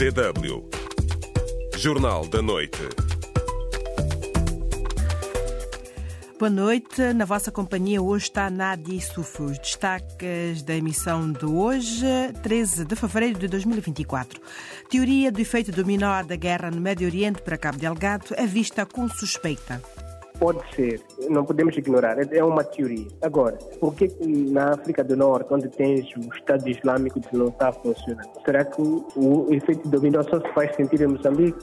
DW. Jornal da Noite. Boa noite. Na vossa companhia hoje está Nadi Sufu. Os destaques da emissão de hoje, 13 de fevereiro de 2024. Teoria do efeito dominó da guerra no Médio Oriente para Cabo Delgado é vista com suspeita. Pode ser, não podemos ignorar, é uma teoria. Agora, por que na África do Norte, onde tens o Estado Islâmico, não está funcionando? Será que o efeito dominó só se faz sentir em Moçambique?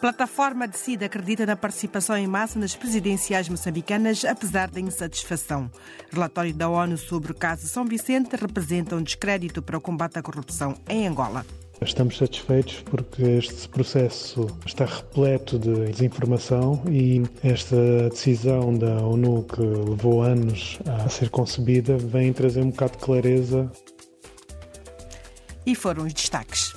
Plataforma de CID acredita na participação em massa nas presidenciais moçambicanas, apesar da insatisfação. Relatório da ONU sobre o caso São Vicente representa um descrédito para o combate à corrupção em Angola. Estamos satisfeitos porque este processo está repleto de desinformação e esta decisão da ONU, que levou anos a ser concebida, vem trazer um bocado de clareza. E foram os destaques.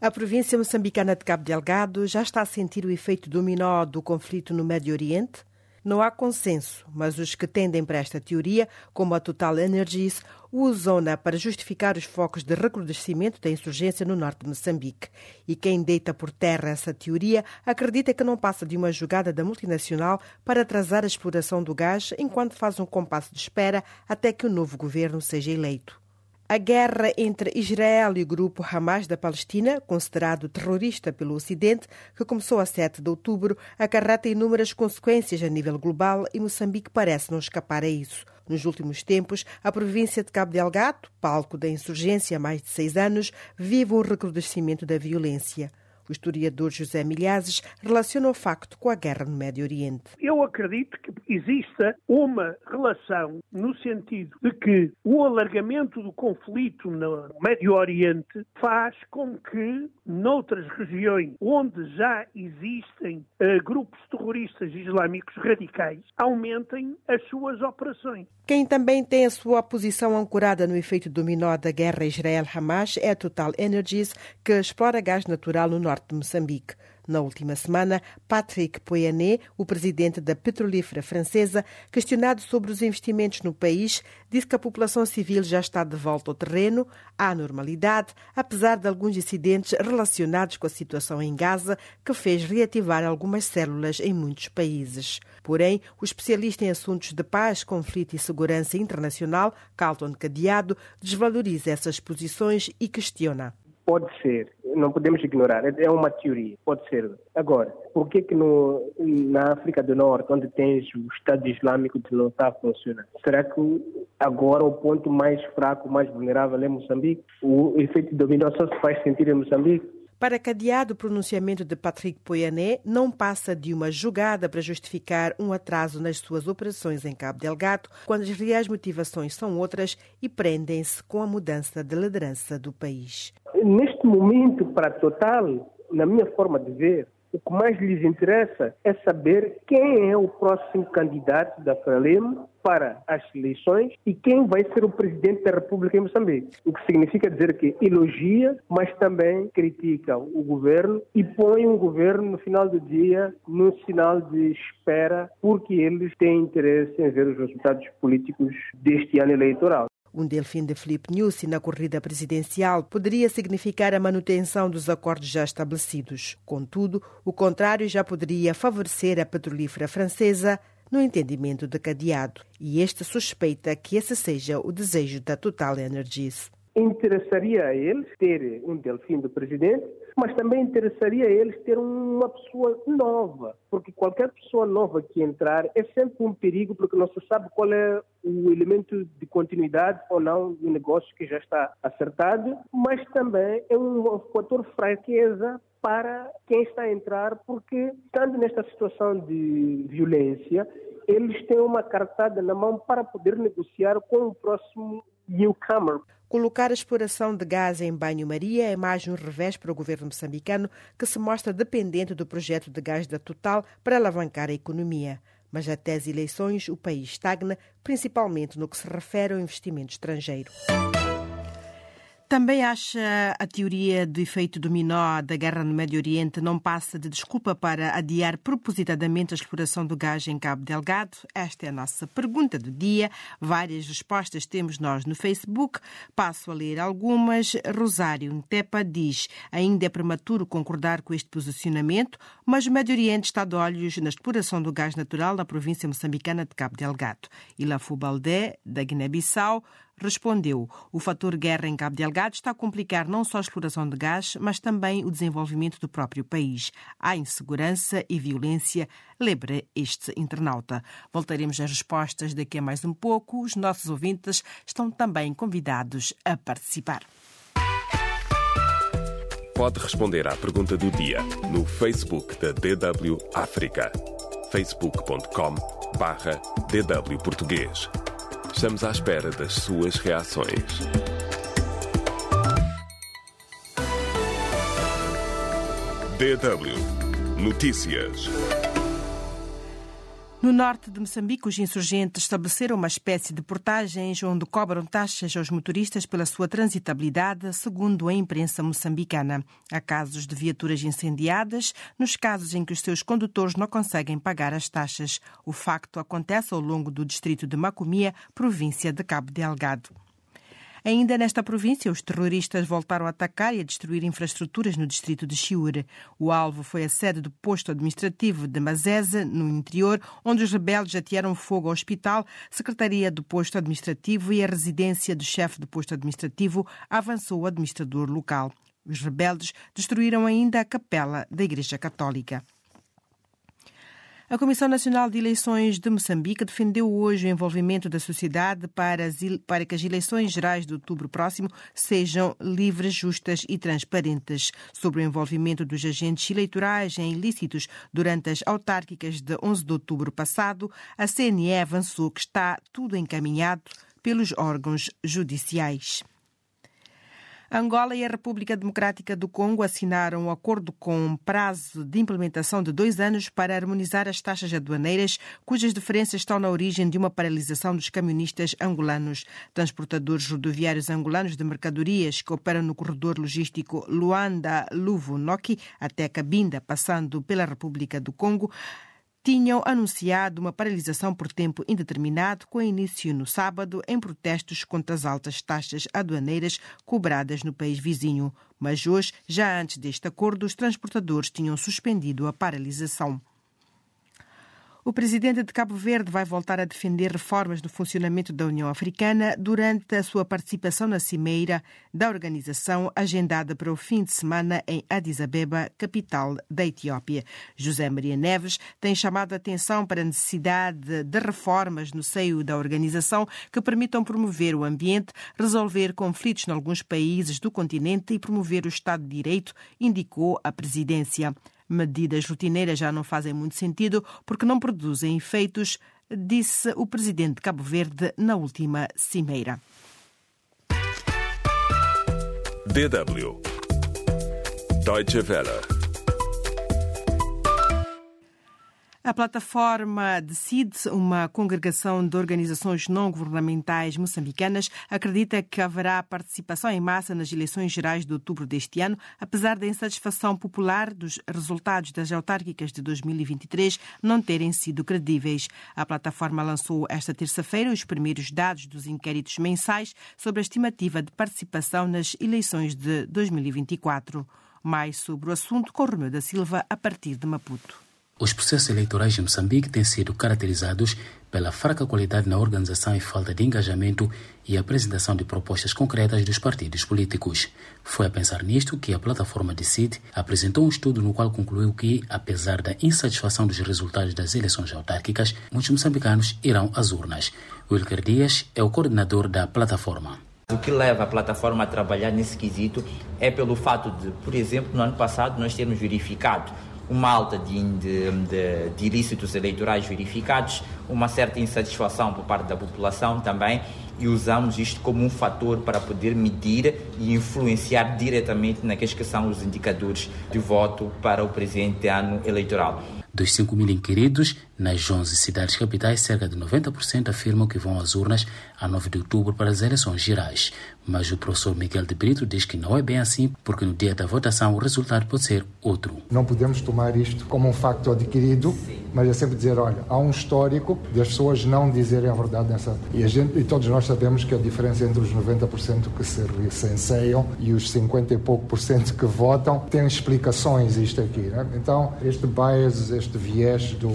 A província moçambicana de Cabo Delgado já está a sentir o efeito dominó do conflito no Médio Oriente? Não há consenso, mas os que tendem para esta teoria, como a Total Energies, usam-na para justificar os focos de recrudescimento da insurgência no norte de Moçambique. E quem deita por terra essa teoria acredita que não passa de uma jogada da multinacional para atrasar a exploração do gás enquanto faz um compasso de espera até que o novo governo seja eleito. A guerra entre Israel e o grupo Hamas da Palestina, considerado terrorista pelo Ocidente, que começou a 7 de outubro, acarreta inúmeras consequências a nível global e Moçambique parece não escapar a isso. Nos últimos tempos, a província de Cabo Delgado, palco da insurgência há mais de seis anos, vive um recrudescimento da violência. O historiador José Milhazes relaciona o facto com a guerra no Médio Oriente. Eu acredito que exista uma relação no sentido de que o alargamento do conflito no Médio Oriente faz com que, noutras regiões onde já existem uh, grupos terroristas islâmicos radicais, aumentem as suas operações. Quem também tem a sua posição ancorada no efeito dominó da guerra Israel-Hamas é a Total Energies, que explora gás natural no norte de Moçambique. Na última semana, Patrick Pouyanné, o presidente da petrolífera francesa, questionado sobre os investimentos no país, disse que a população civil já está de volta ao terreno, à normalidade, apesar de alguns incidentes relacionados com a situação em Gaza, que fez reativar algumas células em muitos países. Porém, o especialista em assuntos de paz, conflito e segurança internacional, Carlton Cadeado, desvaloriza essas posições e questiona. Pode ser, não podemos ignorar, é uma teoria, pode ser. Agora, por que que no, na África do Norte, onde tens o Estado Islâmico, não está funcionando? Será que agora o ponto mais fraco, mais vulnerável é Moçambique? O efeito dominó só se faz sentir em Moçambique? Para Cadeado, o pronunciamento de Patrick Pouyanné não passa de uma jogada para justificar um atraso nas suas operações em Cabo Delgado, quando as reais motivações são outras e prendem-se com a mudança de liderança do país. Neste momento, para Total, na minha forma de ver, o que mais lhes interessa é saber quem é o próximo candidato da Frelimo para as eleições e quem vai ser o presidente da República em Moçambique. O que significa dizer que elogia, mas também critica o governo e põe um governo no final do dia num sinal de espera, porque eles têm interesse em ver os resultados políticos deste ano eleitoral. Um delfim de Filipe Nyusi na corrida presidencial poderia significar a manutenção dos acordos já estabelecidos. Contudo, o contrário já poderia favorecer a petrolífera francesa no entendimento de cadeado. E este suspeita que esse seja o desejo da Total Energies interessaria a eles ter um delfim do presidente, mas também interessaria a eles ter uma pessoa nova, porque qualquer pessoa nova que entrar é sempre um perigo, porque não se sabe qual é o elemento de continuidade ou não do negócio que já está acertado, mas também é um fator fraqueza para quem está a entrar, porque estando nesta situação de violência, eles têm uma cartada na mão para poder negociar com o próximo Colocar a exploração de gás em banho-maria é mais um revés para o governo moçambicano, que se mostra dependente do projeto de gás da Total para alavancar a economia. Mas até as eleições o país estagna, principalmente no que se refere ao investimento estrangeiro. Também acha a teoria do efeito dominó da guerra no Médio Oriente não passa de desculpa para adiar propositadamente a exploração do gás em Cabo Delgado? Esta é a nossa pergunta do dia. Várias respostas temos nós no Facebook. Passo a ler algumas. Rosário Ntepa diz: ainda é prematuro concordar com este posicionamento, mas o Médio Oriente está de olhos na exploração do gás natural na província moçambicana de Cabo Delgado. E Lafu Baldé, da Guiné-Bissau, respondeu: o fator guerra em Cabo Delgado está a complicar não só a exploração de gás, mas também o desenvolvimento do próprio país. Há insegurança e violência, lembra este internauta. Voltaremos às respostas daqui a mais um pouco. Os nossos ouvintes estão também convidados a participar. Pode responder à pergunta do dia no Facebook da DW África. facebook.com barra DW Português. Estamos à espera das suas reações. DW Notícias. No norte de Moçambique, os insurgentes estabeleceram uma espécie de portagens onde cobram taxas aos motoristas pela sua transitabilidade, segundo a imprensa moçambicana. Há casos de viaturas incendiadas, nos casos em que os seus condutores não conseguem pagar as taxas. O facto acontece ao longo do distrito de Macomia, província de Cabo Delgado. Ainda nesta província, os terroristas voltaram a atacar e a destruir infraestruturas no distrito de Chiure. O alvo foi a sede do posto administrativo de Mazese, no interior, onde os rebeldes atearam fogo ao hospital, secretaria do posto administrativo e a residência do chefe do posto administrativo, avançou o administrador local. Os rebeldes destruíram ainda a capela da Igreja Católica. A Comissão Nacional de Eleições de Moçambique defendeu hoje o envolvimento da sociedade para, para que as eleições gerais de outubro próximo sejam livres, justas e transparentes. Sobre o envolvimento dos agentes eleitorais em ilícitos durante as autárquicas de 11 de outubro passado, a CNE avançou que está tudo encaminhado pelos órgãos judiciais. Angola e a República Democrática do Congo assinaram um acordo com prazo de implementação de dois anos para harmonizar as taxas aduaneiras, cujas diferenças estão na origem de uma paralisação dos camionistas angolanos. Transportadores rodoviários angolanos de mercadorias que operam no corredor logístico Luanda-Luvo-Noki até Cabinda, passando pela República do Congo, tinham anunciado uma paralisação por tempo indeterminado, com início no sábado, em protestos contra as altas taxas aduaneiras cobradas no país vizinho. Mas hoje, já antes deste acordo, os transportadores tinham suspendido a paralisação. O presidente de Cabo Verde vai voltar a defender reformas no funcionamento da União Africana durante a sua participação na cimeira da organização agendada para o fim de semana em Addis Abeba, capital da Etiópia. José Maria Neves tem chamado a atenção para a necessidade de reformas no seio da organização que permitam promover o ambiente, resolver conflitos em alguns países do continente e promover o Estado de Direito, indicou a presidência. Medidas rotineiras já não fazem muito sentido porque não produzem efeitos, disse o presidente de Cabo Verde na última cimeira. DW Deutsche Welle A plataforma Decide, uma congregação de organizações não governamentais moçambicanas, acredita que haverá participação em massa nas eleições gerais de outubro deste ano, apesar da insatisfação popular dos resultados das autárquicas de 2023 não terem sido credíveis. A plataforma lançou esta terça-feira os primeiros dados dos inquéritos mensais sobre a estimativa de participação nas eleições de 2024. Mais sobre o assunto com Romeu da Silva a partir de Maputo. Os processos eleitorais em Moçambique têm sido caracterizados pela fraca qualidade na organização e falta de engajamento e apresentação de propostas concretas dos partidos políticos. Foi a pensar nisto que a plataforma Decide apresentou um estudo no qual concluiu que, apesar da insatisfação dos resultados das eleições autárquicas, muitos moçambicanos irão às urnas. Wilker Dias é o coordenador da plataforma. O que leva a plataforma a trabalhar nesse quesito é pelo fato de, por exemplo, no ano passado nós termos verificado uma alta de, de, de, de, ilícitos eleitorais verificados, uma certa insatisfação por parte da população também, e usamos isto como um fator para poder medir e influenciar diretamente naqueles que são os indicadores de voto para o presente ano eleitoral. Dos 5 mil inquiridos, Nas 11 cidades capitais, cerca de 90% afirmam que vão às urnas a 9 de outubro para as eleições gerais. Mas o professor Miguel de Brito diz que não é bem assim, porque no dia da votação o resultado pode ser outro. Não podemos tomar isto como um facto adquirido, mas é sempre dizer, olha, há um histórico das pessoas não dizerem a verdade nessa... E, a gente, e todos nós sabemos que a diferença entre os 90% que se recenseiam e os 50 e pouco por cento que votam tem explicações isto aqui. Né? Então, este bias, este viés do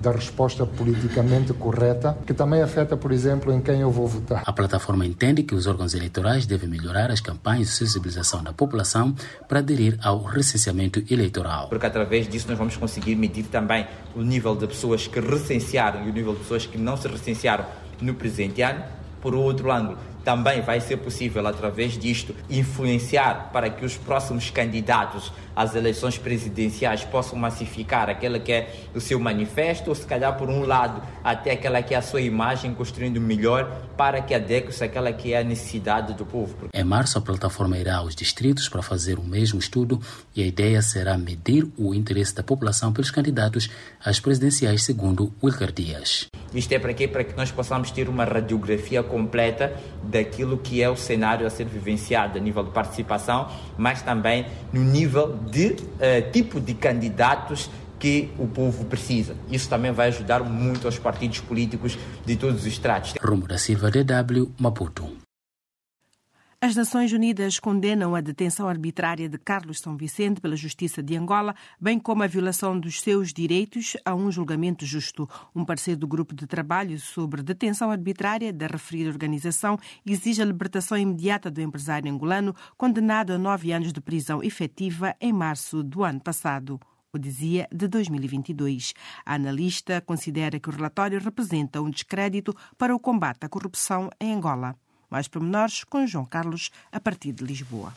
da resposta politicamente correta, que também afeta, por exemplo, em quem eu vou votar. A plataforma entende que os órgãos eleitorais devem melhorar as campanhas de sensibilização da população para aderir ao recenseamento eleitoral. Porque através disso nós vamos conseguir medir também o nível de pessoas que recensearam e o nível de pessoas que não se recensearam no presente ano. Por outro ângulo, também vai ser possível, através disto, influenciar para que os próximos candidatos às eleições presidenciais possam massificar aquela que é o seu manifesto, ou se calhar, por um lado, até aquela que é a sua imagem, construindo melhor para que adeque-se àquela que é a necessidade do povo. Em março, a plataforma irá aos distritos para fazer o mesmo estudo e a ideia será medir o interesse da população pelos candidatos às presidenciais, segundo Wilker Dias. Isto é para quê? Para que nós possamos ter uma radiografia completa daquilo que é o cenário a ser vivenciado a nível de participação, mas também no nível de uh, tipo de candidatos que o povo precisa. Isso também vai ajudar muito aos partidos políticos de todos os estratos. Rumo da Silva, DW, Maputo. As Nações Unidas condenam a detenção arbitrária de Carlos São Vicente pela Justiça de Angola, bem como a violação dos seus direitos a um julgamento justo. Um parceiro do grupo de trabalho sobre detenção arbitrária da referida organização exige a libertação imediata do empresário angolano, condenado a nove anos de prisão efetiva em março do ano passado o dizia de 2022. A analista considera que o relatório representa um descrédito para o combate à corrupção em Angola. Mais pormenores com João Carlos, a partir de Lisboa.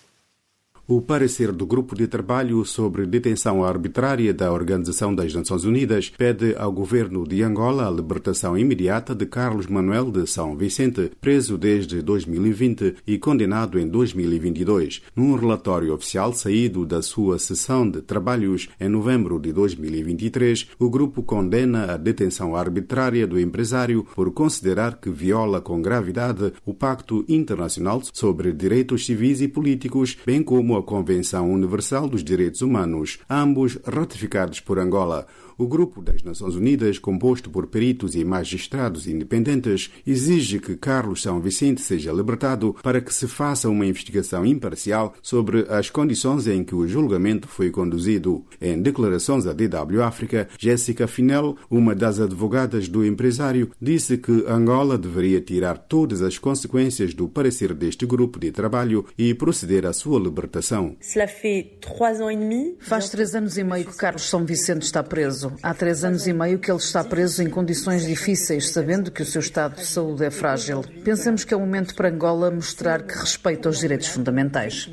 O parecer do Grupo de Trabalho sobre Detenção Arbitrária da Organização das Nações Unidas pede ao governo de Angola a libertação imediata de Carlos Manuel de São Vicente, preso desde 2020 e condenado em 2022. Num relatório oficial saído da sua sessão de trabalhos em novembro de 2023, o grupo condena a detenção arbitrária do empresário por considerar que viola com gravidade o Pacto Internacional sobre Direitos Civis e Políticos, bem como a a Convenção Universal dos Direitos Humanos, ambos ratificados por Angola. O grupo das Nações Unidas, composto por peritos e magistrados independentes, exige que Carlos São Vicente seja libertado para que se faça uma investigação imparcial sobre as condições em que o julgamento foi conduzido. Em declarações à DW África, Jéssica Finel, uma das advogadas do empresário, disse que Angola deveria tirar todas as consequências do parecer deste grupo de trabalho e proceder à sua libertação. Faz três anos e meio que Carlos São Vicente está preso. Há três anos e meio que ele está preso em condições difíceis, sabendo que o seu estado de saúde é frágil. Pensamos que é o momento para Angola mostrar que respeita os direitos fundamentais.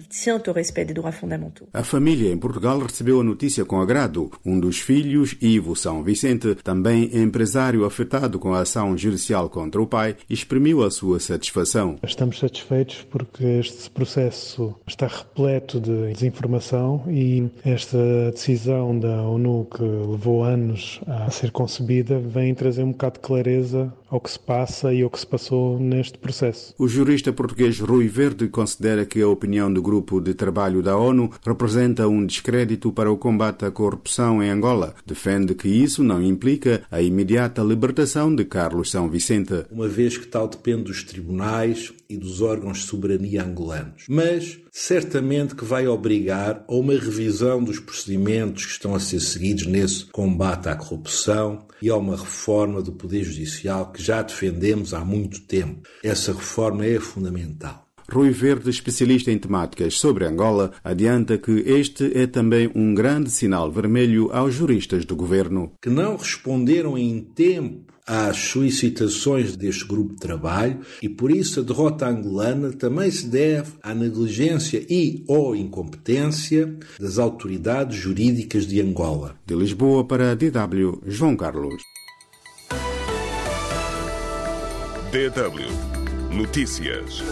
A família em Portugal recebeu a notícia com agrado. Um dos filhos, Ivo São Vicente, também empresário afetado com a ação judicial contra o pai, exprimiu a sua satisfação. Estamos satisfeitos porque este processo está repleto de desinformação e esta decisão da ONU que levou anos a ser concebida, vem trazer um bocado de clareza ao que se passa e ao que se passou neste processo. O jurista português Rui Verde considera que a opinião do grupo de trabalho da ONU representa um descrédito para o combate à corrupção em Angola. Defende que isso não implica a imediata libertação de Carlos São Vicente. Uma vez que tal depende dos tribunais e dos órgãos de soberania angolanos. Mas certamente que vai obrigar a uma revisão dos procedimentos que estão a ser seguidos nesse combate à corrupção e a uma reforma do Poder Judicial que já defendemos há muito tempo. Essa reforma é fundamental. Rui Verde, especialista em temáticas sobre Angola, adianta que este é também um grande sinal vermelho aos juristas do governo. Que não responderam em tempo às solicitações deste grupo de trabalho e por isso a derrota angolana também se deve à negligência e ou incompetência das autoridades jurídicas de Angola. De Lisboa para a DW, João Carlos. DW Notícias.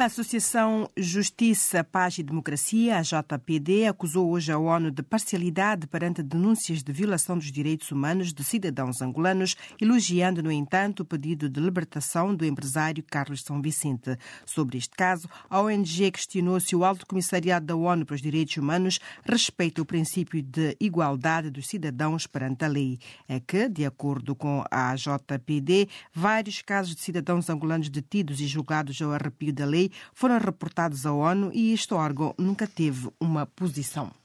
A Associação Justiça, Paz e Democracia, a JPD, acusou hoje a ONU de parcialidade perante denúncias de violação dos direitos humanos de cidadãos angolanos, elogiando, no entanto, o pedido de libertação do empresário Carlos São Vicente. Sobre este caso, a ONG questionou se o Alto Comissariado da ONU para os Direitos Humanos respeita o princípio de igualdade dos cidadãos perante a lei. É que, de acordo com a JPD, vários casos de cidadãos angolanos detidos e julgados ao arrepio da lei foram reportados à ONU e este órgão nunca teve uma posição.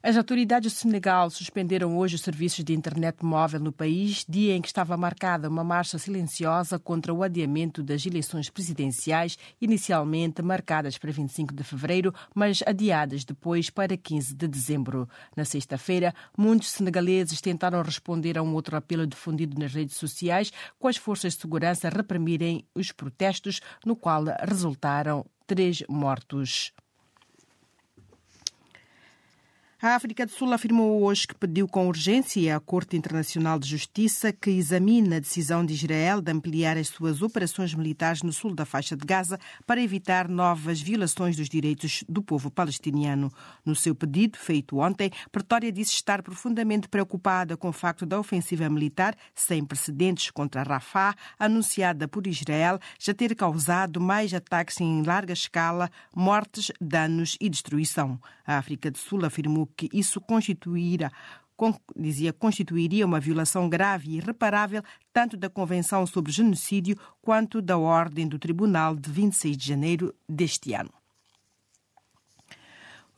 As autoridades do Senegal suspenderam hoje os serviços de internet móvel no país, dia em que estava marcada uma marcha silenciosa contra o adiamento das eleições presidenciais, inicialmente marcadas para 25 de fevereiro, mas adiadas depois para 15 de dezembro. Na sexta-feira, muitos senegaleses tentaram responder a um outro apelo difundido nas redes sociais, com as forças de segurança reprimirem os protestos, no qual resultaram três mortos. A África do Sul afirmou hoje que pediu com urgência à Corte Internacional de Justiça que examine a decisão de Israel de ampliar as suas operações militares no sul da faixa de Gaza para evitar novas violações dos direitos do povo palestiniano. No seu pedido, feito ontem, Pretória disse estar profundamente preocupada com o facto da ofensiva militar sem precedentes contra Rafah, anunciada por Israel, já ter causado mais ataques em larga escala, mortes, danos e destruição. A África do Sul afirmou que isso constituirá dizia constituiria uma violação grave e irreparável tanto da Convenção sobre Genocídio quanto da Ordem do Tribunal de 26 de janeiro deste ano.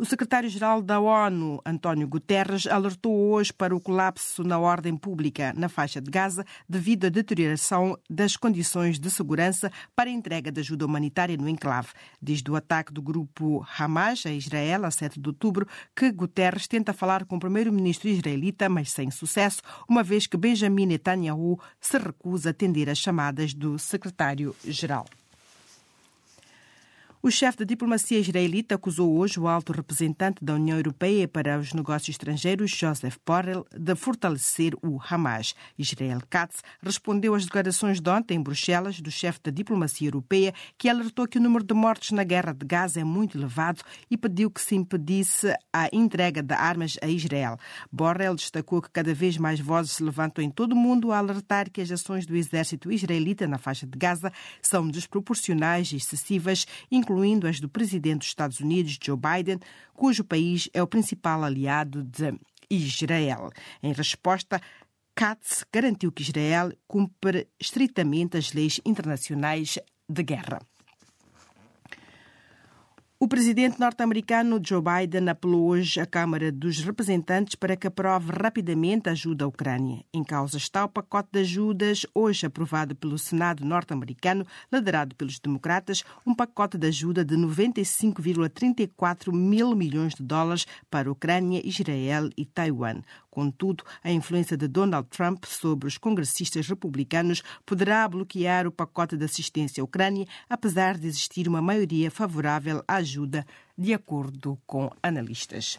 O secretário-geral da ONU, António Guterres, alertou hoje para o colapso na ordem pública na faixa de Gaza devido à deterioração das condições de segurança para a entrega de ajuda humanitária no enclave. Desde o ataque do grupo Hamas a Israel, a 7 de outubro, que Guterres tenta falar com o primeiro-ministro israelita, mas sem sucesso, uma vez que Benjamin Netanyahu se recusa a atender às chamadas do secretário-geral. O chefe da diplomacia israelita acusou hoje o alto representante da União Europeia para os negócios estrangeiros, Joseph Borrell, de fortalecer o Hamas. Israel Katz respondeu às declarações de ontem em Bruxelas do chefe da diplomacia europeia, que alertou que o número de mortes na guerra de Gaza é muito elevado e pediu que se impedisse a entrega de armas a Israel. Borrell destacou que cada vez mais vozes se levantam em todo o mundo a alertar que as ações do exército israelita na faixa de Gaza são desproporcionais e excessivas, incluindo as do presidente dos Estados Unidos, Joe Biden, cujo país é o principal aliado de Israel. Em resposta, Katz garantiu que Israel cumpre estritamente as leis internacionais de guerra. O presidente norte-americano Joe Biden apelou hoje à Câmara dos Representantes para que aprove rapidamente a ajuda à Ucrânia. Em causa está o pacote de ajudas, hoje aprovado pelo Senado norte-americano, liderado pelos democratas, um pacote de ajuda de 95,34 mil milhões de dólares para a Ucrânia, Israel e Taiwan. Contudo, a influência de Donald Trump sobre os congressistas republicanos poderá bloquear o pacote de assistência à Ucrânia, apesar de existir uma maioria favorável à ajuda, de acordo com analistas.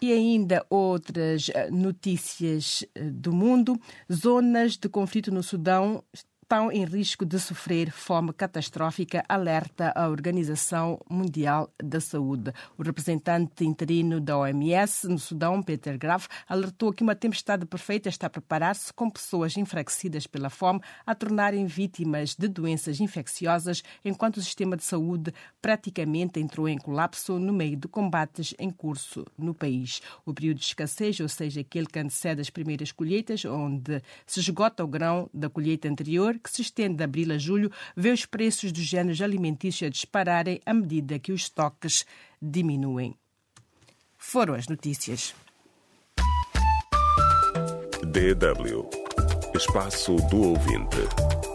E ainda outras notícias do mundo. Zonas de conflito no Sudão estão em risco de sofrer fome catastrófica, alerta a Organização Mundial da Saúde. O representante interino da OMS no Sudão, Peter Graf, alertou que uma tempestade perfeita está a preparar-se com pessoas enfraquecidas pela fome a tornarem vítimas de doenças infecciosas, enquanto o sistema de saúde praticamente entrou em colapso no meio de combates em curso no país. O período de escassez, ou seja, aquele que antecede as primeiras colheitas, onde se esgota o grão da colheita anterior, que se estende de abril a julho, vê os preços dos géneros alimentícios a dispararem à medida que os estoques diminuem. Foram as notícias. DW Espaço do Ouvinte.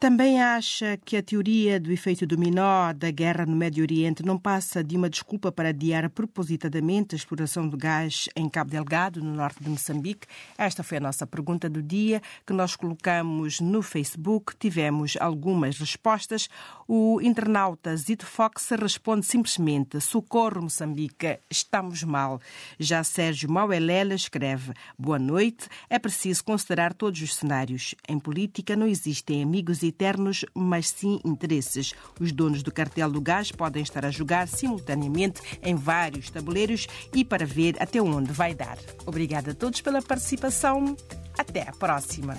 Também acha que a teoria do efeito dominó da guerra no Médio Oriente não passa de uma desculpa para adiar propositadamente a exploração do gás em Cabo Delgado, no norte de Moçambique? Esta foi a nossa pergunta do dia que nós colocamos no Facebook. Tivemos algumas respostas. O internauta Zito Fox responde simplesmente: Socorro, Moçambique, estamos mal. Já Sérgio Mauelela escreve: Boa noite. É preciso considerar todos os cenários. Em política não existem amigos e eternos, mas sim interesses. Os donos do cartel do gás podem estar a jogar simultaneamente em vários tabuleiros e para ver até onde vai dar. Obrigada a todos pela participação. Até a próxima.